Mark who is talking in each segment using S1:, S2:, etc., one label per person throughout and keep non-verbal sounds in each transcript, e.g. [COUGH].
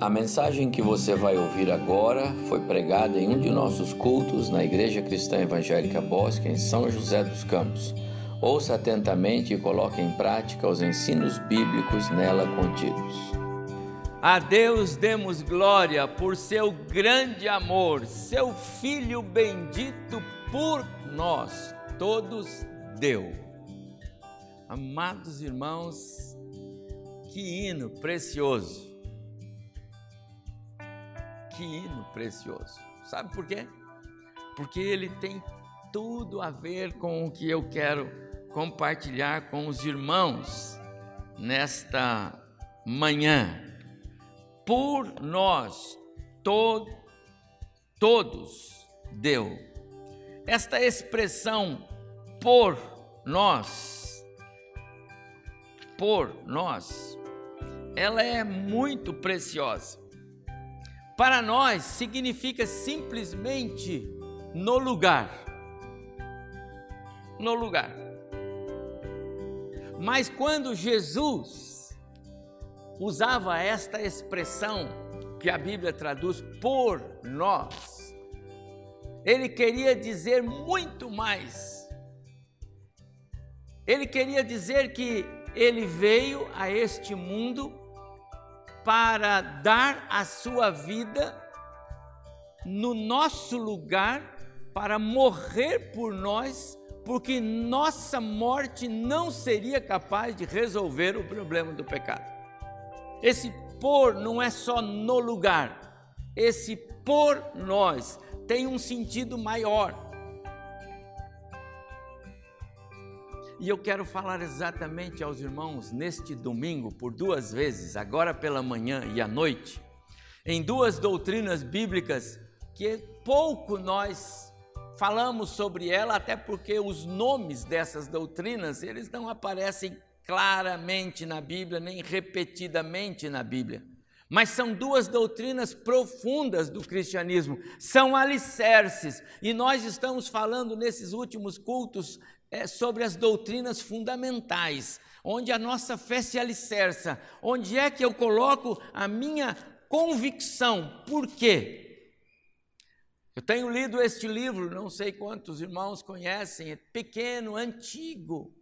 S1: A mensagem que você vai ouvir agora foi pregada em um de nossos cultos na Igreja Cristã Evangélica Bosque, em São José dos Campos. Ouça atentamente e coloque em prática os ensinos bíblicos nela contidos.
S2: A Deus demos glória por seu grande amor, seu Filho bendito por nós, todos deu. Amados irmãos, que hino precioso que hino precioso. Sabe por quê? Porque ele tem tudo a ver com o que eu quero compartilhar com os irmãos nesta manhã. Por nós, to todos deu. Esta expressão por nós, por nós, ela é muito preciosa. Para nós significa simplesmente no lugar. No lugar. Mas quando Jesus usava esta expressão que a Bíblia traduz por nós, ele queria dizer muito mais. Ele queria dizer que ele veio a este mundo para dar a sua vida no nosso lugar, para morrer por nós, porque nossa morte não seria capaz de resolver o problema do pecado. Esse por não é só no lugar, esse por nós tem um sentido maior. E eu quero falar exatamente aos irmãos neste domingo, por duas vezes, agora pela manhã e à noite, em duas doutrinas bíblicas que pouco nós falamos sobre ela, até porque os nomes dessas doutrinas, eles não aparecem claramente na Bíblia, nem repetidamente na Bíblia. Mas são duas doutrinas profundas do cristianismo, são alicerces, e nós estamos falando nesses últimos cultos é, sobre as doutrinas fundamentais, onde a nossa fé se alicerça, onde é que eu coloco a minha convicção. Por quê? Eu tenho lido este livro, não sei quantos irmãos conhecem, é pequeno, antigo,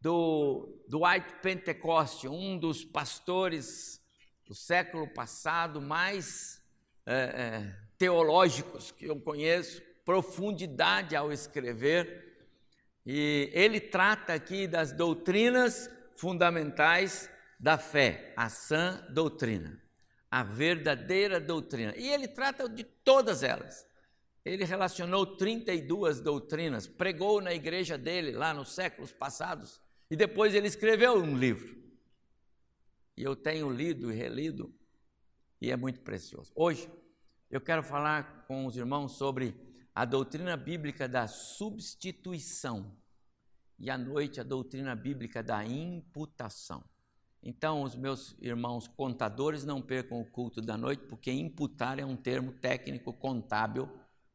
S2: do, White Pentecoste, um dos pastores do século passado mais é, é, teológicos que eu conheço, profundidade ao escrever. E ele trata aqui das doutrinas fundamentais da fé, a sã doutrina, a verdadeira doutrina. E ele trata de todas elas. Ele relacionou 32 doutrinas, pregou na igreja dele lá nos séculos passados e depois ele escreveu um livro. E eu tenho lido e relido e é muito precioso. Hoje eu quero falar com os irmãos sobre a doutrina bíblica da substituição e à noite a doutrina bíblica da imputação. Então, os meus irmãos contadores não percam o culto da noite, porque imputar é um termo técnico contábil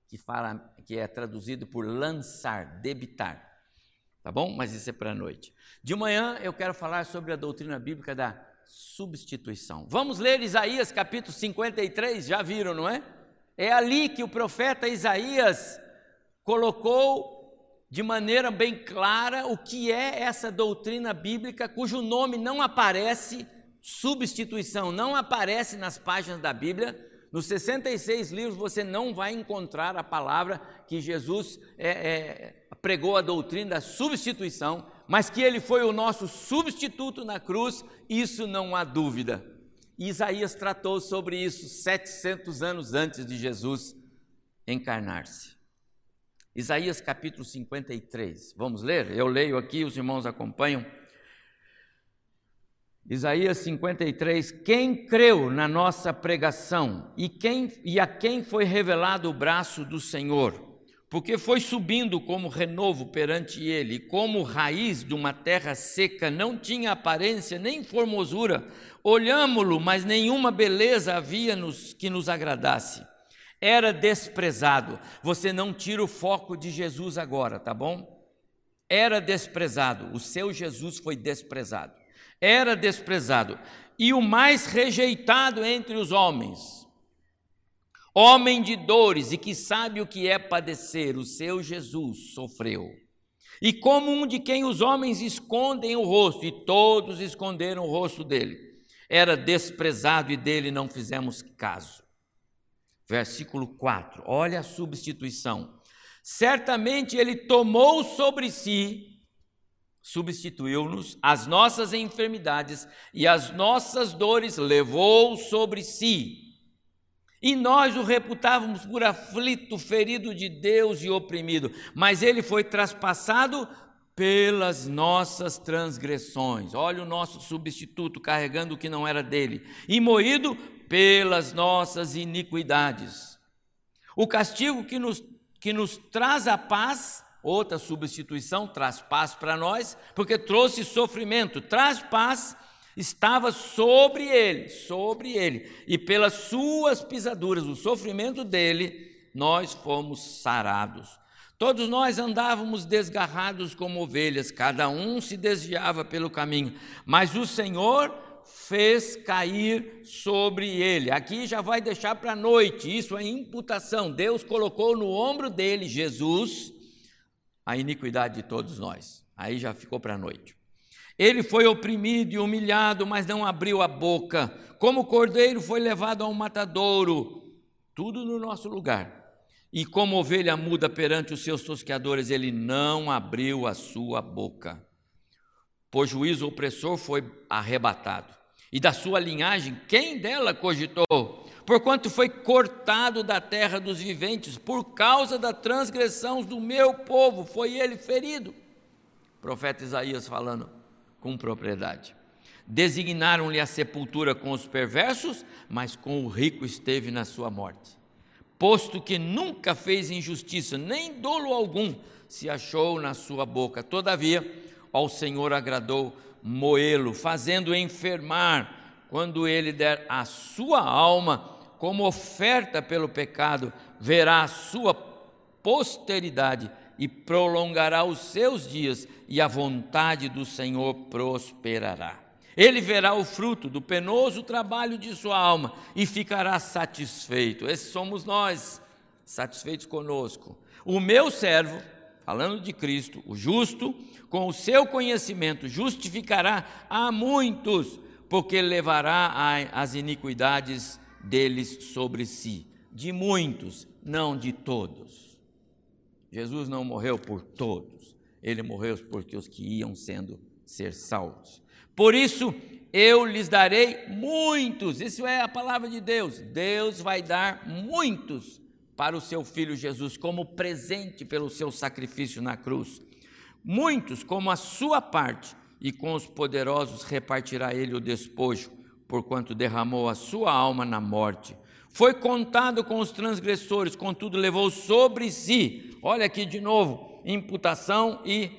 S2: que fala que é traduzido por lançar, debitar. Tá bom? Mas isso é para a noite. De manhã eu quero falar sobre a doutrina bíblica da substituição. Vamos ler Isaías capítulo 53, já viram, não é? É ali que o profeta Isaías colocou de maneira bem clara o que é essa doutrina bíblica cujo nome não aparece, substituição, não aparece nas páginas da Bíblia. Nos 66 livros você não vai encontrar a palavra que Jesus é, é, pregou a doutrina da substituição, mas que ele foi o nosso substituto na cruz, isso não há dúvida. Isaías tratou sobre isso 700 anos antes de Jesus encarnar-se. Isaías capítulo 53. Vamos ler? Eu leio aqui, os irmãos acompanham. Isaías 53: Quem creu na nossa pregação e, quem, e a quem foi revelado o braço do Senhor? Porque foi subindo como renovo perante ele, como raiz de uma terra seca, não tinha aparência nem formosura. Olhámo-lo, mas nenhuma beleza havia nos, que nos agradasse. Era desprezado. Você não tira o foco de Jesus agora, tá bom? Era desprezado. O seu Jesus foi desprezado. Era desprezado e o mais rejeitado entre os homens. Homem de dores e que sabe o que é padecer, o seu Jesus sofreu. E como um de quem os homens escondem o rosto, e todos esconderam o rosto dele, era desprezado e dele não fizemos caso. Versículo 4, olha a substituição. Certamente ele tomou sobre si substituiu-nos, as nossas enfermidades e as nossas dores levou sobre si. E nós o reputávamos por aflito, ferido de Deus e oprimido, mas ele foi traspassado pelas nossas transgressões. Olha o nosso substituto carregando o que não era dele, e moído pelas nossas iniquidades. O castigo que nos, que nos traz a paz Outra substituição traz paz para nós, porque trouxe sofrimento, traz paz, estava sobre ele, sobre ele, e pelas suas pisaduras, o sofrimento dele, nós fomos sarados. Todos nós andávamos desgarrados como ovelhas, cada um se desviava pelo caminho, mas o Senhor fez cair sobre ele. Aqui já vai deixar para a noite, isso é imputação. Deus colocou no ombro dele, Jesus, a iniquidade de todos nós. Aí já ficou para a noite. Ele foi oprimido e humilhado, mas não abriu a boca. Como cordeiro foi levado ao matadouro, tudo no nosso lugar. E como ovelha muda perante os seus tosqueadores, ele não abriu a sua boca. Por juízo opressor foi arrebatado. E da sua linhagem, quem dela cogitou? porquanto foi cortado da terra dos viventes, por causa da transgressão do meu povo, foi ele ferido. Profeta Isaías falando com propriedade. Designaram-lhe a sepultura com os perversos, mas com o rico esteve na sua morte. Posto que nunca fez injustiça, nem dolo algum se achou na sua boca. Todavia, ao Senhor agradou moê-lo, fazendo enfermar quando ele der a sua alma como oferta pelo pecado, verá a sua posteridade e prolongará os seus dias, e a vontade do Senhor prosperará. Ele verá o fruto do penoso trabalho de sua alma e ficará satisfeito. Esses somos nós, satisfeitos conosco. O meu servo, falando de Cristo, o justo, com o seu conhecimento, justificará a muitos porque levará as iniquidades deles sobre si. De muitos, não de todos. Jesus não morreu por todos, ele morreu porque os que iam sendo ser salvos. Por isso, eu lhes darei muitos. Isso é a palavra de Deus. Deus vai dar muitos para o seu filho Jesus como presente pelo seu sacrifício na cruz. Muitos como a sua parte e com os poderosos repartirá ele o despojo, porquanto derramou a sua alma na morte. Foi contado com os transgressores, contudo levou sobre si, olha aqui de novo, imputação e,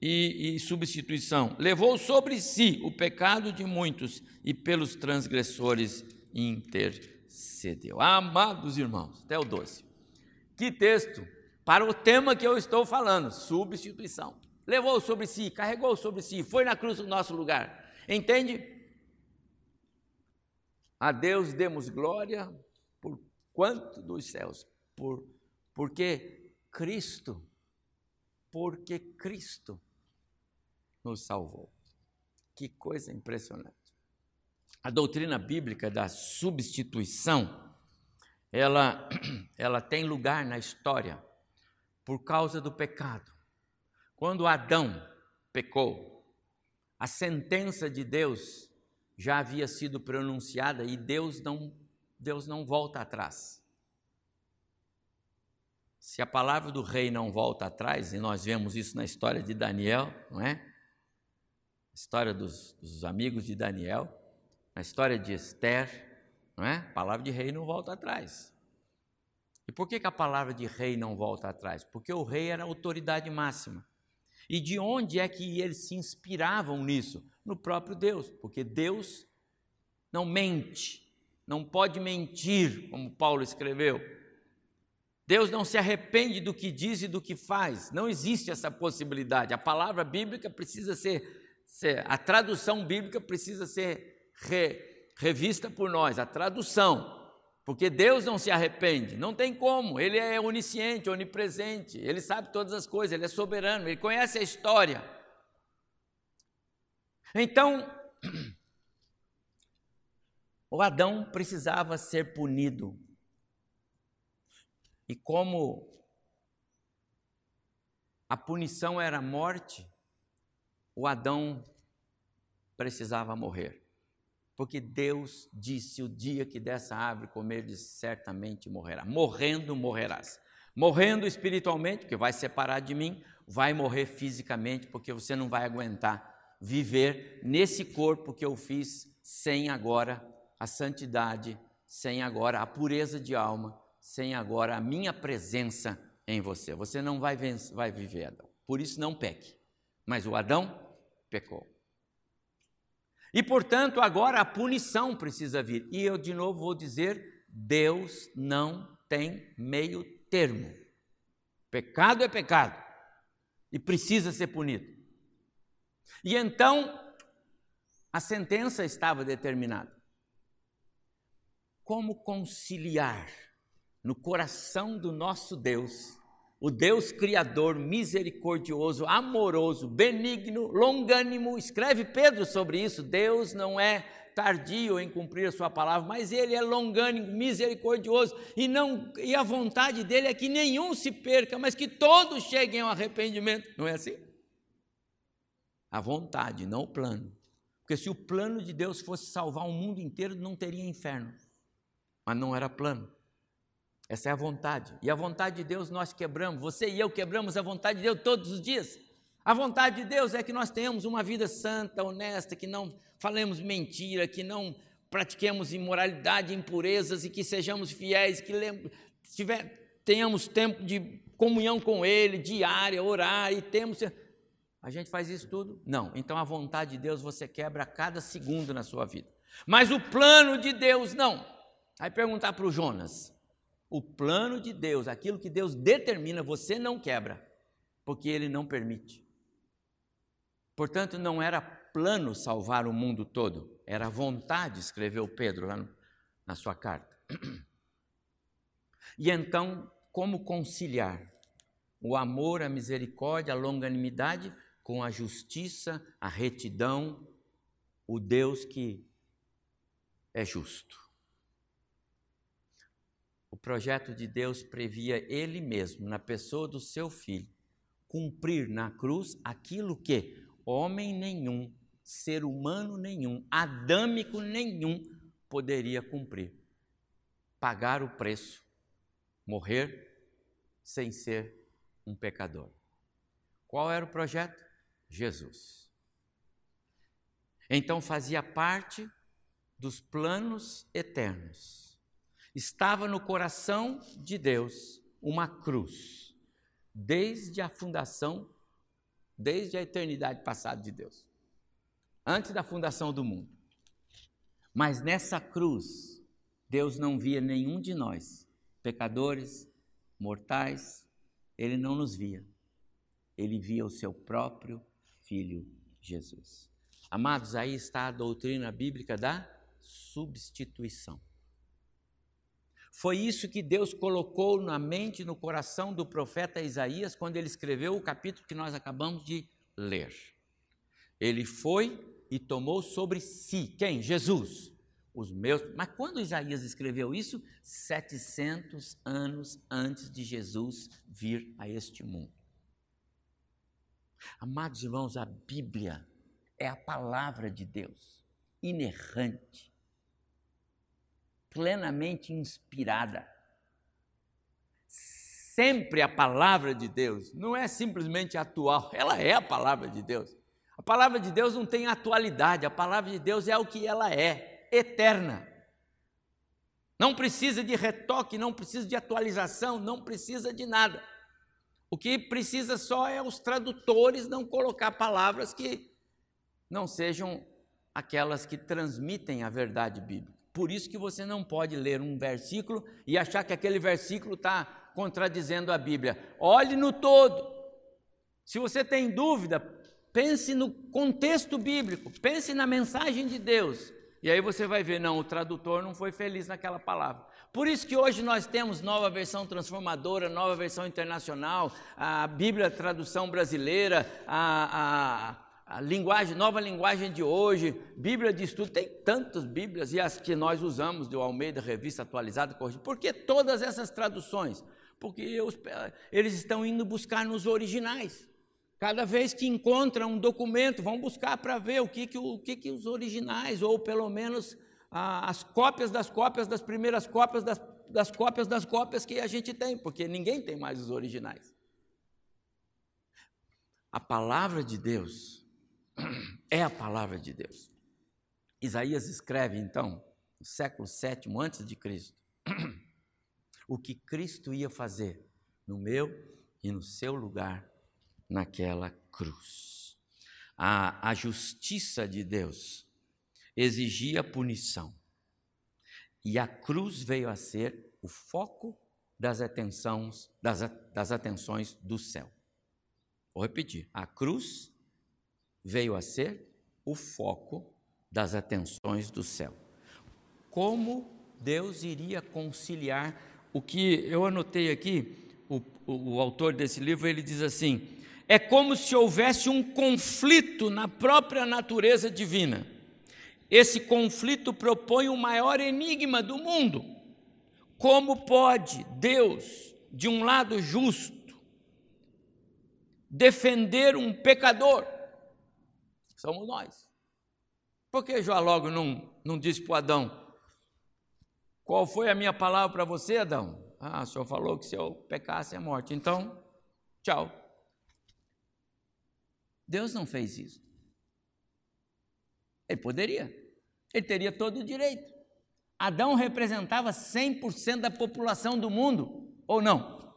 S2: e, e substituição. Levou sobre si o pecado de muitos e pelos transgressores intercedeu. Amados irmãos, até o 12. Que texto para o tema que eu estou falando, substituição levou sobre si, carregou sobre si, foi na cruz no nosso lugar. Entende? A Deus demos glória por quanto dos céus, por porque Cristo, porque Cristo nos salvou. Que coisa impressionante. A doutrina bíblica da substituição, ela, [CLEARS THROAT] ela tem lugar na história por causa do pecado. Quando Adão pecou, a sentença de Deus já havia sido pronunciada e Deus não, Deus não volta atrás. Se a palavra do rei não volta atrás, e nós vemos isso na história de Daniel, não é? História dos, dos amigos de Daniel, na história de Esther, não é? A palavra de rei não volta atrás. E por que, que a palavra de rei não volta atrás? Porque o rei era a autoridade máxima. E de onde é que eles se inspiravam nisso? No próprio Deus, porque Deus não mente, não pode mentir, como Paulo escreveu. Deus não se arrepende do que diz e do que faz, não existe essa possibilidade. A palavra bíblica precisa ser, ser a tradução bíblica precisa ser re, revista por nós, a tradução. Porque Deus não se arrepende, não tem como, Ele é onisciente, onipresente, Ele sabe todas as coisas, Ele é soberano, Ele conhece a história. Então, [CLEARS THROAT] o Adão precisava ser punido. E como a punição era morte, o Adão precisava morrer. Porque Deus disse: o dia que dessa árvore comerdes, certamente morrerá. Morrendo, morrerás. Morrendo espiritualmente, porque vai separar de mim, vai morrer fisicamente, porque você não vai aguentar viver nesse corpo que eu fiz sem agora a santidade, sem agora a pureza de alma, sem agora a minha presença em você. Você não vai, vencer, vai viver, Adão. Por isso, não peque. Mas o Adão pecou. E, portanto, agora a punição precisa vir. E eu, de novo, vou dizer: Deus não tem meio termo. Pecado é pecado e precisa ser punido. E então, a sentença estava determinada. Como conciliar no coração do nosso Deus o Deus Criador, misericordioso, amoroso, benigno, longânimo, escreve Pedro sobre isso. Deus não é tardio em cumprir a sua palavra, mas ele é longânimo, misericordioso, e não e a vontade dele é que nenhum se perca, mas que todos cheguem ao arrependimento. Não é assim? A vontade, não o plano. Porque se o plano de Deus fosse salvar o mundo inteiro, não teria inferno. Mas não era plano. Essa é a vontade. E a vontade de Deus nós quebramos. Você e eu quebramos a vontade de Deus todos os dias. A vontade de Deus é que nós tenhamos uma vida santa, honesta, que não falemos mentira, que não pratiquemos imoralidade, impurezas e que sejamos fiéis, que tiver, tenhamos tempo de comunhão com Ele, diária, orar e temos. A gente faz isso tudo? Não. Então a vontade de Deus você quebra a cada segundo na sua vida. Mas o plano de Deus não. Aí perguntar para o Jonas: o plano de Deus, aquilo que Deus determina, você não quebra, porque Ele não permite. Portanto, não era plano salvar o mundo todo, era vontade, escreveu Pedro lá no, na sua carta. E então, como conciliar o amor, a misericórdia, a longanimidade com a justiça, a retidão, o Deus que é justo? O projeto de Deus previa Ele mesmo, na pessoa do seu filho, cumprir na cruz aquilo que homem nenhum, ser humano nenhum, adâmico nenhum poderia cumprir: pagar o preço, morrer sem ser um pecador. Qual era o projeto? Jesus. Então fazia parte dos planos eternos estava no coração de Deus uma cruz, desde a fundação, desde a eternidade passada de Deus, antes da fundação do mundo. Mas nessa cruz, Deus não via nenhum de nós, pecadores, mortais, ele não nos via. Ele via o seu próprio filho Jesus. Amados, aí está a doutrina bíblica da substituição. Foi isso que Deus colocou na mente no coração do profeta Isaías quando ele escreveu o capítulo que nós acabamos de ler. Ele foi e tomou sobre si, quem? Jesus. Os meus. Mas quando Isaías escreveu isso? 700 anos antes de Jesus vir a este mundo. Amados irmãos, a Bíblia é a palavra de Deus, inerrante plenamente inspirada. Sempre a palavra de Deus não é simplesmente atual, ela é a palavra de Deus. A palavra de Deus não tem atualidade, a palavra de Deus é o que ela é, eterna. Não precisa de retoque, não precisa de atualização, não precisa de nada. O que precisa só é os tradutores não colocar palavras que não sejam aquelas que transmitem a verdade bíblica. Por isso que você não pode ler um versículo e achar que aquele versículo está contradizendo a Bíblia. Olhe no todo. Se você tem dúvida, pense no contexto bíblico, pense na mensagem de Deus E aí você vai ver, não, o tradutor não foi feliz naquela palavra. Por isso que hoje nós temos nova versão transformadora, nova versão internacional, a Bíblia tradução brasileira, a, a, a linguagem, nova linguagem de hoje, Bíblia de estudo, tem tantas Bíblias e as que nós usamos do Almeida Revista Atualizada, corrigida. Por que todas essas traduções? Porque eles estão indo buscar nos originais. Cada vez que encontram um documento, vão buscar para ver o que, que, o que, que os originais, ou pelo menos ah, as cópias das cópias das primeiras cópias das, das cópias das cópias que a gente tem, porque ninguém tem mais os originais. A palavra de Deus é a palavra de Deus. Isaías escreve então, no século VII antes de Cristo, [CLEARS THROAT] o que Cristo ia fazer no meu e no seu lugar naquela cruz. A, a justiça de Deus exigia punição. E a cruz veio a ser o foco das atenções, das, das atenções do céu. Vou repetir: a cruz veio a ser o foco das atenções do céu. Como Deus iria conciliar o que eu anotei aqui, o, o, o autor desse livro, ele diz assim: é como se houvesse um conflito na própria natureza divina. Esse conflito propõe o maior enigma do mundo. Como pode Deus, de um lado justo, defender um pecador? Somos nós. Por que Jó logo não, não disse para Adão: Qual foi a minha palavra para você, Adão? Ah, o senhor falou que se eu pecasse é morte. Então, tchau. Deus não fez isso. Ele poderia. Ele teria todo o direito. Adão representava 100% da população do mundo, ou não?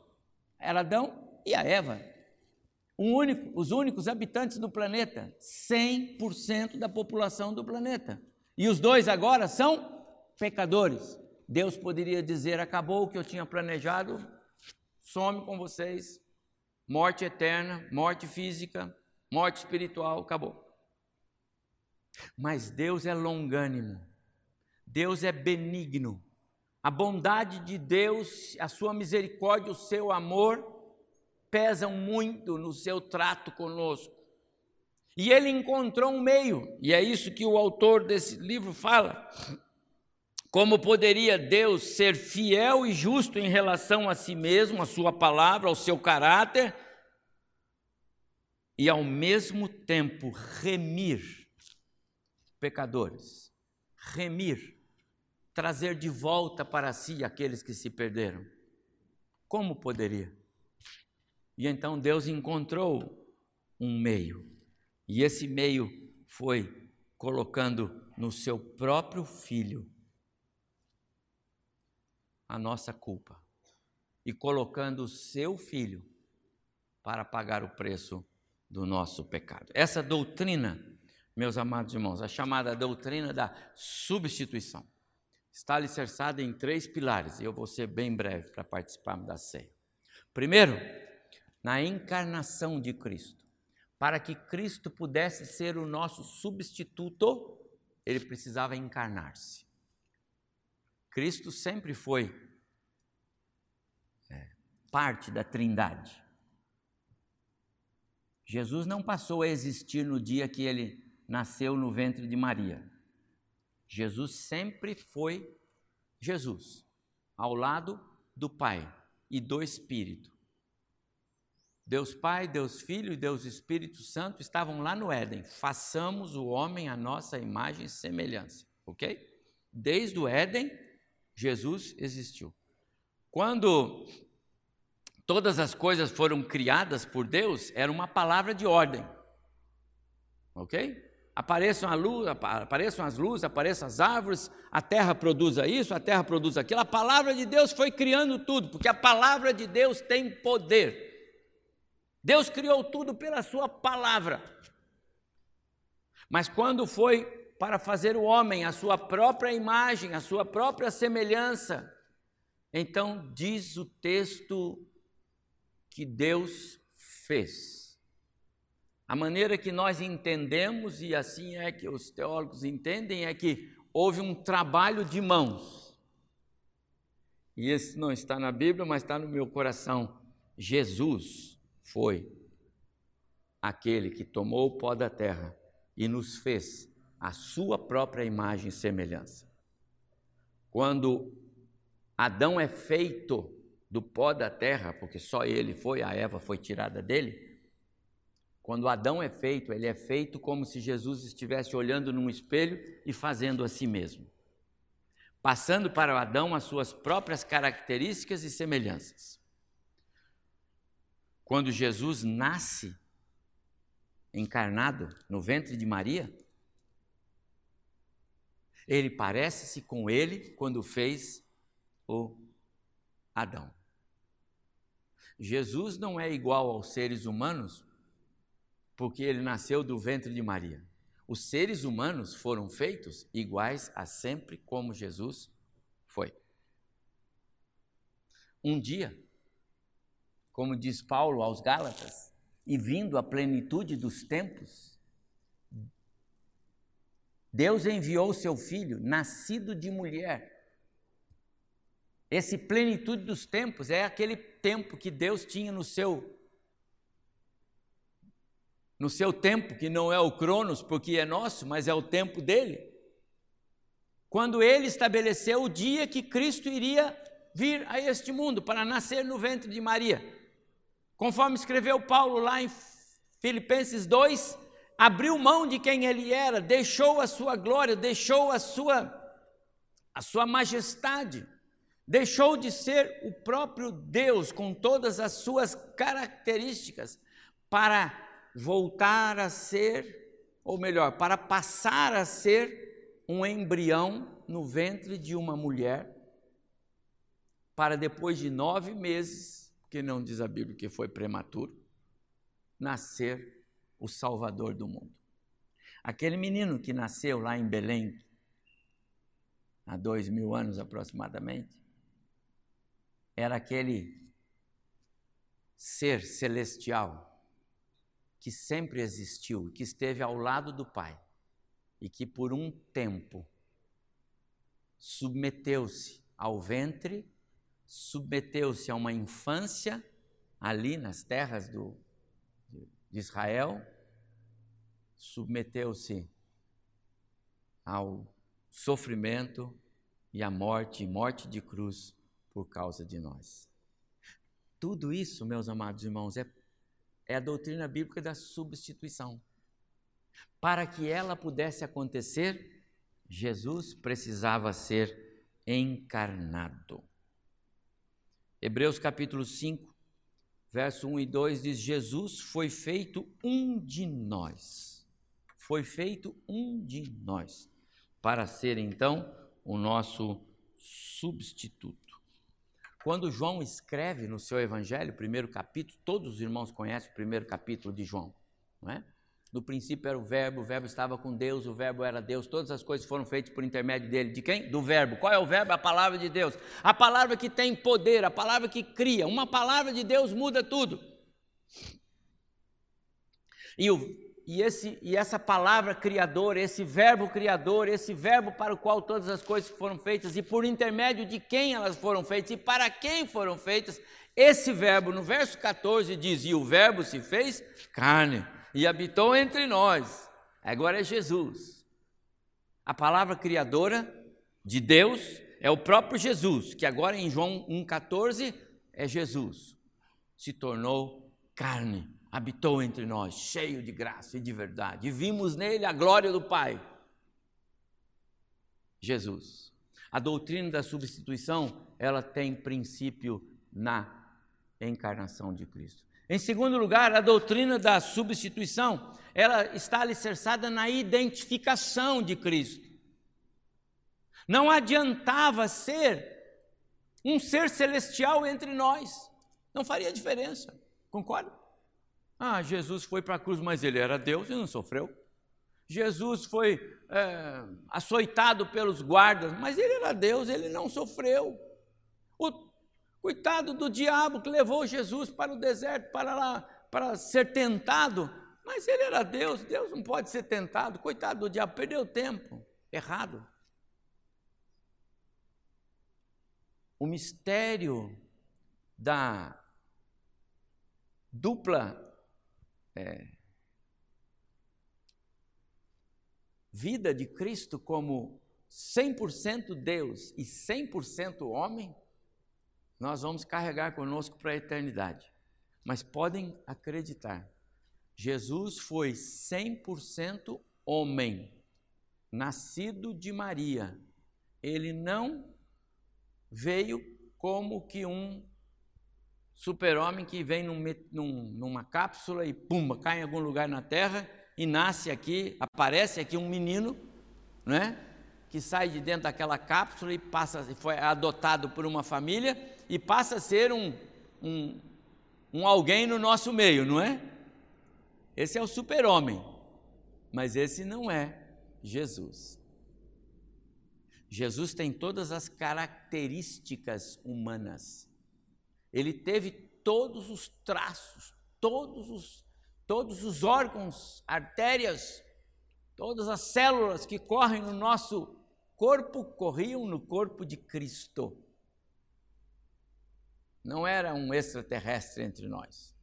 S2: Era Adão e a Eva. Único, os únicos habitantes do planeta, 100% da população do planeta. E os dois agora são pecadores. Deus poderia dizer: acabou o que eu tinha planejado, some com vocês, morte eterna, morte física, morte espiritual, acabou. Mas Deus é longânimo, Deus é benigno. A bondade de Deus, a sua misericórdia, o seu amor pesam muito no seu trato conosco. E ele encontrou um meio, e é isso que o autor desse livro fala. Como poderia Deus ser fiel e justo em relação a si mesmo, a sua palavra, ao seu caráter, e ao mesmo tempo remir pecadores, remir, trazer de volta para si aqueles que se perderam. Como poderia? E então Deus encontrou um meio, e esse meio foi colocando no seu próprio filho a nossa culpa e colocando o seu filho para pagar o preço do nosso pecado. Essa doutrina, meus amados irmãos, a chamada doutrina da substituição, está alicerçada em três pilares, e eu vou ser bem breve para participar da ceia. Primeiro, na encarnação de Cristo. Para que Cristo pudesse ser o nosso substituto, ele precisava encarnar-se. Cristo sempre foi é, parte da Trindade. Jesus não passou a existir no dia que ele nasceu no ventre de Maria. Jesus sempre foi Jesus, ao lado do Pai e do Espírito. Deus Pai, Deus Filho e Deus Espírito Santo estavam lá no Éden. Façamos o homem a nossa imagem e semelhança, ok? Desde o Éden, Jesus existiu. Quando todas as coisas foram criadas por Deus, era uma palavra de ordem. Ok? Apareçam, a luz, apareçam as luzes, apareçam as árvores, a terra produza isso, a terra produz aquilo. A palavra de Deus foi criando tudo, porque a palavra de Deus tem poder. Deus criou tudo pela sua palavra. Mas quando foi para fazer o homem a sua própria imagem, a sua própria semelhança, então diz o texto que Deus fez. A maneira que nós entendemos, e assim é que os teólogos entendem, é que houve um trabalho de mãos. E esse não está na Bíblia, mas está no meu coração. Jesus foi aquele que tomou o pó da terra e nos fez a sua própria imagem e semelhança. Quando Adão é feito do pó da terra, porque só ele foi, a Eva foi tirada dele. Quando Adão é feito, ele é feito como se Jesus estivesse olhando num espelho e fazendo a si mesmo, passando para Adão as suas próprias características e semelhanças. Quando Jesus nasce encarnado no ventre de Maria, ele parece-se com ele quando fez o Adão. Jesus não é igual aos seres humanos porque ele nasceu do ventre de Maria. Os seres humanos foram feitos iguais a sempre como Jesus foi. Um dia, como diz Paulo aos Gálatas, e vindo a plenitude dos tempos, Deus enviou seu filho, nascido de mulher, esse plenitude dos tempos é aquele tempo que Deus tinha no seu no seu tempo, que não é o Cronos, porque é nosso, mas é o tempo dele. Quando ele estabeleceu o dia que Cristo iria vir a este mundo para nascer no ventre de Maria. Conforme escreveu Paulo lá em Filipenses 2, abriu mão de quem ele era, deixou a sua glória, deixou a sua a sua majestade Deixou de ser o próprio Deus com todas as suas características para voltar a ser, ou melhor, para passar a ser um embrião no ventre de uma mulher, para depois de nove meses, que não diz a Bíblia que foi prematuro, nascer o Salvador do mundo. Aquele menino que nasceu lá em Belém, há dois mil anos aproximadamente, era aquele ser celestial que sempre existiu, que esteve ao lado do Pai e que por um tempo submeteu-se ao ventre, submeteu-se a uma infância ali nas terras do, de Israel, submeteu-se ao sofrimento e à morte, morte de cruz, por causa de nós. Tudo isso, meus amados irmãos, é, é a doutrina bíblica da substituição. Para que ela pudesse acontecer, Jesus precisava ser encarnado. Hebreus capítulo 5, verso 1 e 2 diz: Jesus foi feito um de nós. Foi feito um de nós, para ser então o nosso substituto. Quando João escreve no seu evangelho, primeiro capítulo, todos os irmãos conhecem o primeiro capítulo de João, não é? No princípio era o Verbo, o Verbo estava com Deus, o Verbo era Deus, todas as coisas foram feitas por intermédio dele. De quem? Do Verbo. Qual é o Verbo? A palavra de Deus. A palavra que tem poder, a palavra que cria. Uma palavra de Deus muda tudo. E o e, esse, e essa palavra criadora, esse verbo criador, esse verbo para o qual todas as coisas foram feitas e por intermédio de quem elas foram feitas e para quem foram feitas, esse verbo, no verso 14, diz: E o verbo se fez carne e habitou entre nós. Agora é Jesus. A palavra criadora de Deus é o próprio Jesus, que agora em João 1,14 é Jesus. Se tornou carne habitou entre nós, cheio de graça e de verdade, e vimos nele a glória do Pai. Jesus. A doutrina da substituição, ela tem princípio na encarnação de Cristo. Em segundo lugar, a doutrina da substituição, ela está alicerçada na identificação de Cristo. Não adiantava ser um ser celestial entre nós, não faria diferença, concorda? Ah, Jesus foi para a cruz, mas ele era Deus e não sofreu. Jesus foi é, açoitado pelos guardas, mas ele era Deus, ele não sofreu. O Coitado do diabo que levou Jesus para o deserto para, lá, para ser tentado. Mas ele era Deus, Deus não pode ser tentado. Coitado do diabo, perdeu tempo. Errado. O mistério da dupla é, vida de Cristo como 100% Deus e 100% homem nós vamos carregar conosco para a eternidade. Mas podem acreditar, Jesus foi 100% homem, nascido de Maria. Ele não veio como que um super-homem que vem num, num, numa cápsula e pumba, cai em algum lugar na terra e nasce aqui, aparece aqui um menino, né? Que sai de dentro daquela cápsula e passa, foi adotado por uma família e passa a ser um, um, um alguém no nosso meio, não é? Esse é o super-homem, mas esse não é Jesus. Jesus tem todas as características humanas. Ele teve todos os traços, todos os, todos os órgãos, artérias, todas as células que correm no nosso corpo corriam no corpo de Cristo. Não era um extraterrestre entre nós.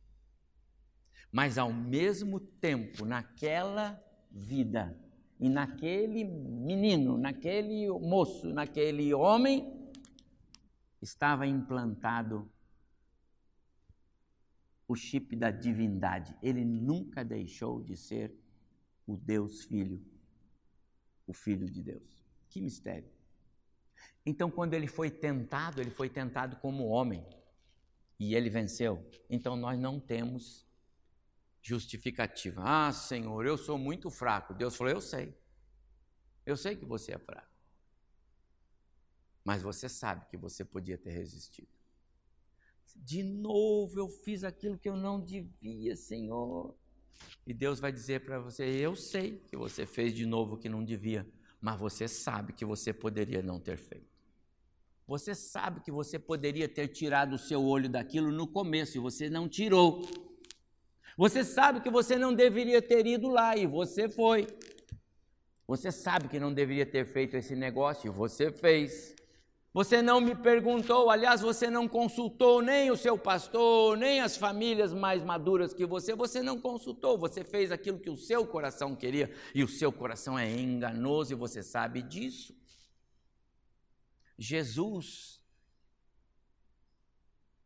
S2: Mas ao mesmo tempo, naquela vida, e naquele menino, naquele moço, naquele homem, estava implantado o chip da divindade. Ele nunca deixou de ser o Deus Filho, o Filho de Deus. Que mistério. Então, quando ele foi tentado, ele foi tentado como homem e ele venceu. Então, nós não temos justificativa. Ah, Senhor, eu sou muito fraco. Deus falou: Eu sei. Eu sei que você é fraco. Mas você sabe que você podia ter resistido. De novo eu fiz aquilo que eu não devia, Senhor. E Deus vai dizer para você: Eu sei que você fez de novo o que não devia, mas você sabe que você poderia não ter feito. Você sabe que você poderia ter tirado o seu olho daquilo no começo e você não tirou. Você sabe que você não deveria ter ido lá e você foi. Você sabe que não deveria ter feito esse negócio e você fez. Você não me perguntou, aliás, você não consultou nem o seu pastor, nem as famílias mais maduras que você, você não consultou, você fez aquilo que o seu coração queria e o seu coração é enganoso e você sabe disso. Jesus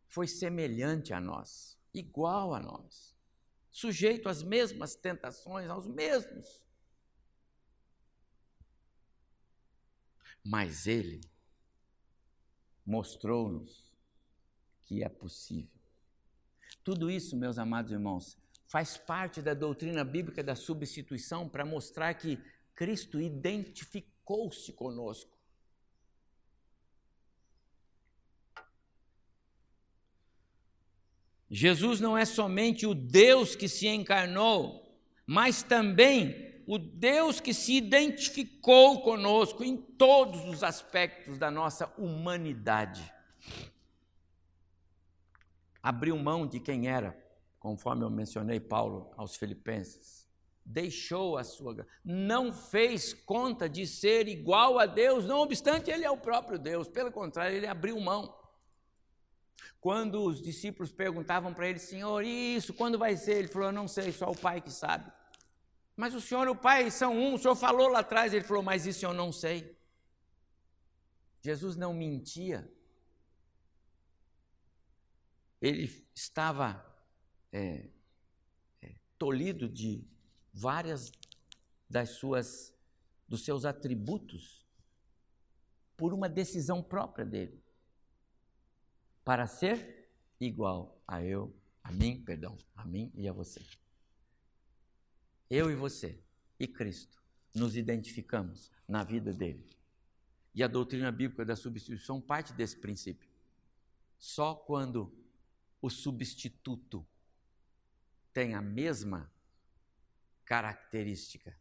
S2: foi semelhante a nós, igual a nós sujeito às mesmas tentações, aos mesmos. Mas ele mostrou-nos que é possível. Tudo isso, meus amados irmãos, faz parte da doutrina bíblica da substituição para mostrar que Cristo identificou-se conosco. Jesus não é somente o Deus que se encarnou, mas também o Deus que se identificou conosco em todos os aspectos da nossa humanidade. Abriu mão de quem era, conforme eu mencionei Paulo aos Filipenses. Deixou a sua, não fez conta de ser igual a Deus, não obstante ele é o próprio Deus, pelo contrário, ele abriu mão. Quando os discípulos perguntavam para ele, Senhor, isso, quando vai ser? Ele falou, não sei, só o Pai que sabe. Mas o Senhor e o Pai são um, o Senhor falou lá atrás, ele falou, mas isso eu não sei. Jesus não mentia. Ele estava é, é, tolhido de várias das suas dos seus atributos por uma decisão própria dele para ser igual a eu, a mim, perdão, a mim e a você. Eu e você e Cristo nos identificamos na vida dele. E a doutrina bíblica da substituição parte desse princípio. Só quando o substituto tem a mesma característica.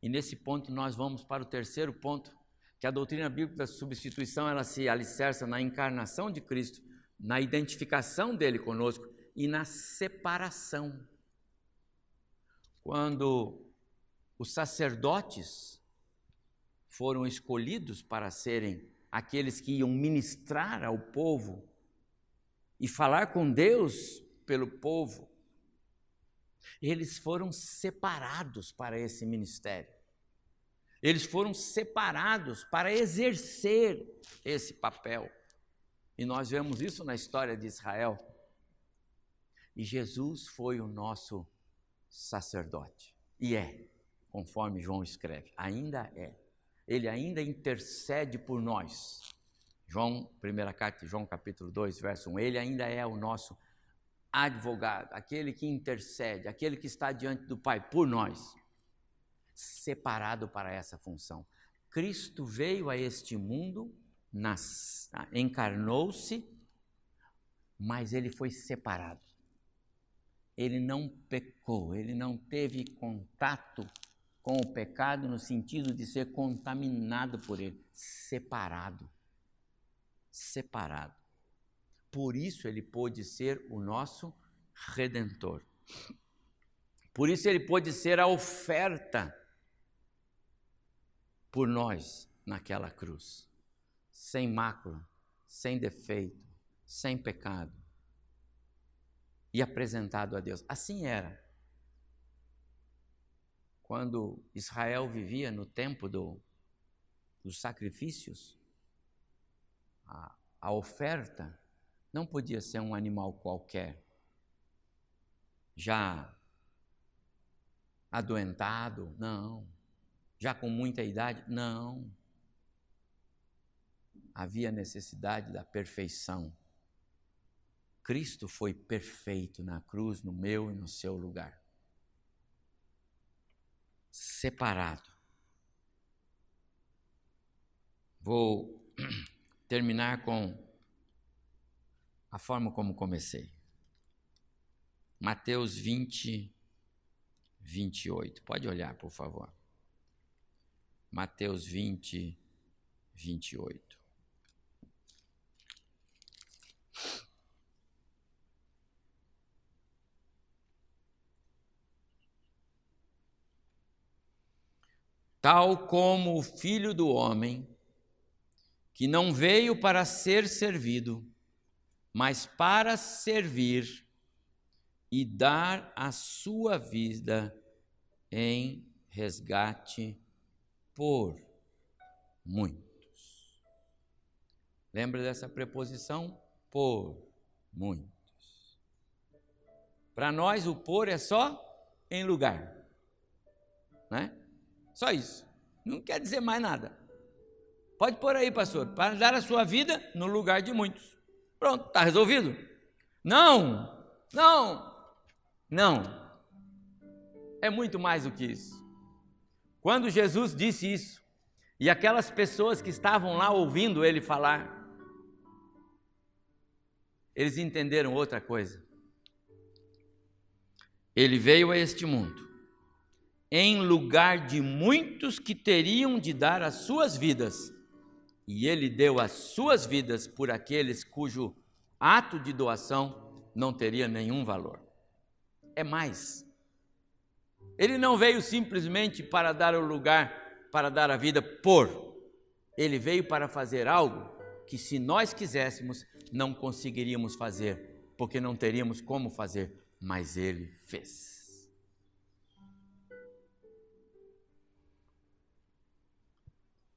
S2: E nesse ponto nós vamos para o terceiro ponto, que a doutrina bíblica da substituição ela se alicerça na encarnação de Cristo, na identificação dele conosco e na separação. Quando os sacerdotes foram escolhidos para serem aqueles que iam ministrar ao povo e falar com Deus pelo povo, eles foram separados para esse ministério. Eles foram separados para exercer esse papel. E nós vemos isso na história de Israel. E Jesus foi o nosso sacerdote. E é, conforme João escreve, ainda é. Ele ainda intercede por nós. João, primeira carta de João, capítulo 2, verso 1. Ele ainda é o nosso advogado, aquele que intercede, aquele que está diante do Pai por nós, separado para essa função. Cristo veio a este mundo, encarnou-se, mas ele foi separado. Ele não pecou, ele não teve contato com o pecado no sentido de ser contaminado por ele, separado. Separado. Por isso ele pôde ser o nosso redentor. Por isso ele pôde ser a oferta por nós naquela cruz, sem mácula, sem defeito, sem pecado, e apresentado a Deus. Assim era. Quando Israel vivia no tempo do, dos sacrifícios, a, a oferta não podia ser um animal qualquer, já adoentado, não. Já com muita idade, não. Havia necessidade da perfeição. Cristo foi perfeito na cruz, no meu e no seu lugar. Separado. Vou [CLEARS THROAT] terminar com a forma como comecei. Mateus 20, 28. Pode olhar, por favor. Mateus 20, 28. Tal como o filho do homem, que não veio para ser servido, mas para servir e dar a sua vida em resgate por muitos. Lembra dessa preposição? Por muitos. Para nós, o por é só em lugar, né? Só isso. Não quer dizer mais nada. Pode pôr aí, pastor, para dar a sua vida no lugar de muitos. Pronto, está resolvido? Não, não, não. É muito mais do que isso. Quando Jesus disse isso, e aquelas pessoas que estavam lá ouvindo ele falar, eles entenderam outra coisa. Ele veio a este mundo em lugar de muitos que teriam de dar as suas vidas e ele deu as suas vidas por aqueles cujo ato de doação não teria nenhum valor. É mais. Ele não veio simplesmente para dar o lugar, para dar a vida por. Ele veio para fazer algo que, se nós quiséssemos, não conseguiríamos fazer, porque não teríamos como fazer, mas ele fez.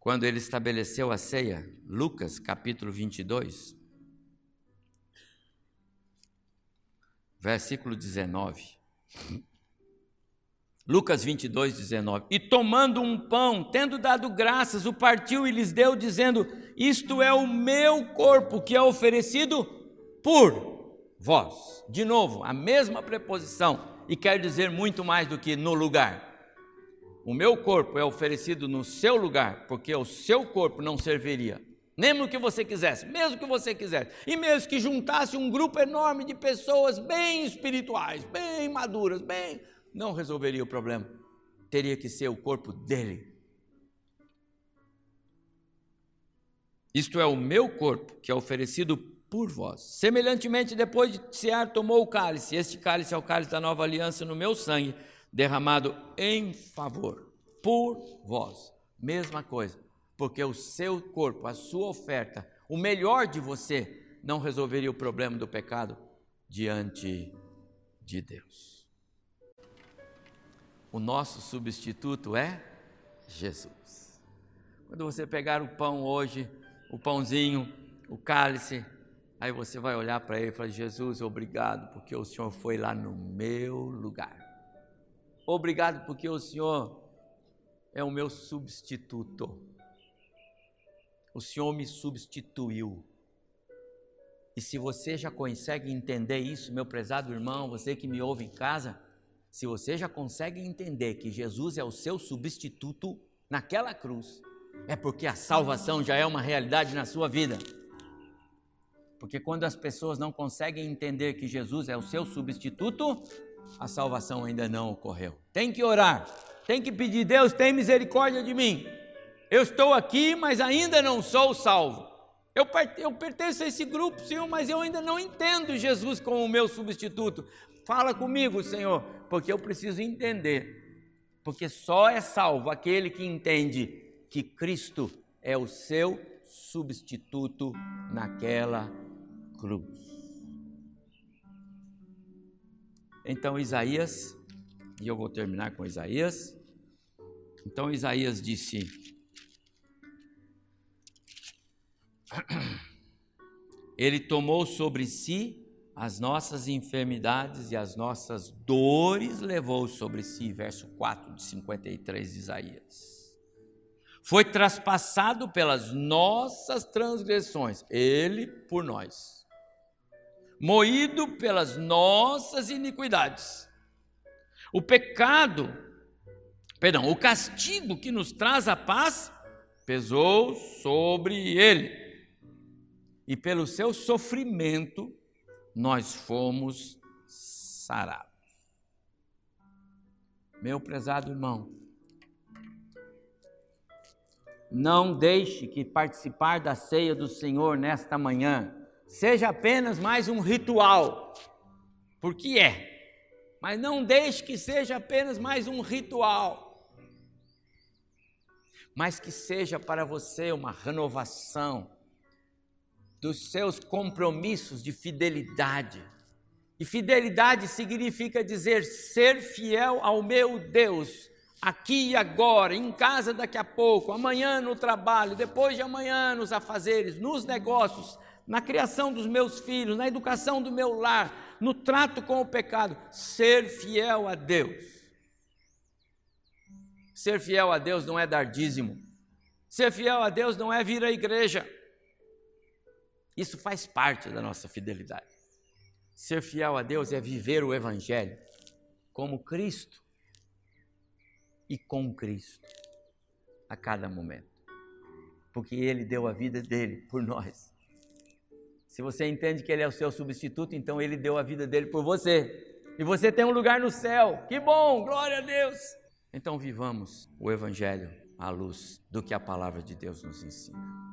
S2: quando ele estabeleceu a ceia, Lucas capítulo 22, versículo 19. Lucas 22, 19. E tomando um pão, tendo dado graças, o partiu e lhes deu, dizendo: Isto é o meu corpo que é oferecido por vós. De novo, a mesma preposição, e quer dizer muito mais do que no lugar. O meu corpo é oferecido no seu lugar, porque o seu corpo não serviria. Mesmo que você quisesse, mesmo que você quisesse, e mesmo que juntasse um grupo enorme de pessoas bem espirituais, bem maduras, bem. Não resolveria o problema. Teria que ser o corpo dele. Isto é o meu corpo, que é oferecido por vós. Semelhantemente, depois de cear, tomou o cálice. Este cálice é o cálice da nova aliança no meu sangue derramado em favor, por vós. Mesma coisa. porque o seu corpo, a sua oferta, o melhor de você, não resolveria o problema do pecado diante de Deus. O nosso substituto é Jesus. Quando você pegar o pão hoje, o pãozinho, o cálice, aí você vai olhar para ele e falar: Jesus, obrigado, porque o Senhor foi lá no meu lugar. Obrigado, porque o Senhor é o meu substituto. O Senhor me substituiu. E se você já consegue entender isso, meu prezado irmão, você que me ouve em casa, se você já consegue entender que Jesus é o seu substituto naquela cruz, é porque a salvação já é uma realidade na sua vida. Porque quando as pessoas não conseguem entender que Jesus é o seu substituto, a salvação ainda não ocorreu. Tem que orar, tem que pedir, Deus, tem misericórdia de mim. Eu estou aqui, mas ainda não sou salvo. Eu, eu pertenço a esse grupo, Senhor, mas eu ainda não entendo Jesus como o meu substituto. Fala comigo, Senhor, porque eu preciso entender. Porque só é salvo aquele que entende que Cristo é o seu substituto naquela cruz. Então, Isaías, e eu vou terminar com Isaías. Então, Isaías disse: [CLEARS THROAT] Ele tomou sobre si as nossas enfermidades e as nossas dores levou sobre si, verso 4 de 53 de Isaías. Foi traspassado pelas nossas transgressões, ele por nós. Moído pelas nossas iniquidades. O pecado, perdão, o castigo que nos traz a paz pesou sobre ele e pelo seu sofrimento nós fomos sarados. Meu prezado irmão, não deixe que participar da ceia do Senhor nesta manhã seja apenas mais um ritual, porque é, mas não deixe que seja apenas mais um ritual, mas que seja para você uma renovação dos seus compromissos de fidelidade. E fidelidade significa dizer ser fiel ao meu Deus, aqui e agora, em casa daqui a pouco, amanhã no trabalho, depois de amanhã nos afazeres, nos negócios, na criação dos meus filhos, na educação do meu lar, no trato com o pecado, ser fiel a Deus. Ser fiel a Deus não é dar dízimo. Ser fiel a Deus não é vir à igreja. Isso faz parte da nossa fidelidade. Ser fiel a Deus é viver o Evangelho como Cristo e com Cristo a cada momento, porque Ele deu a vida dele por nós. Se você entende que Ele é o seu substituto, então Ele deu a vida dele por você. E você tem um lugar no céu. Que bom, glória a Deus. Então vivamos o Evangelho à luz do que a palavra de Deus nos ensina.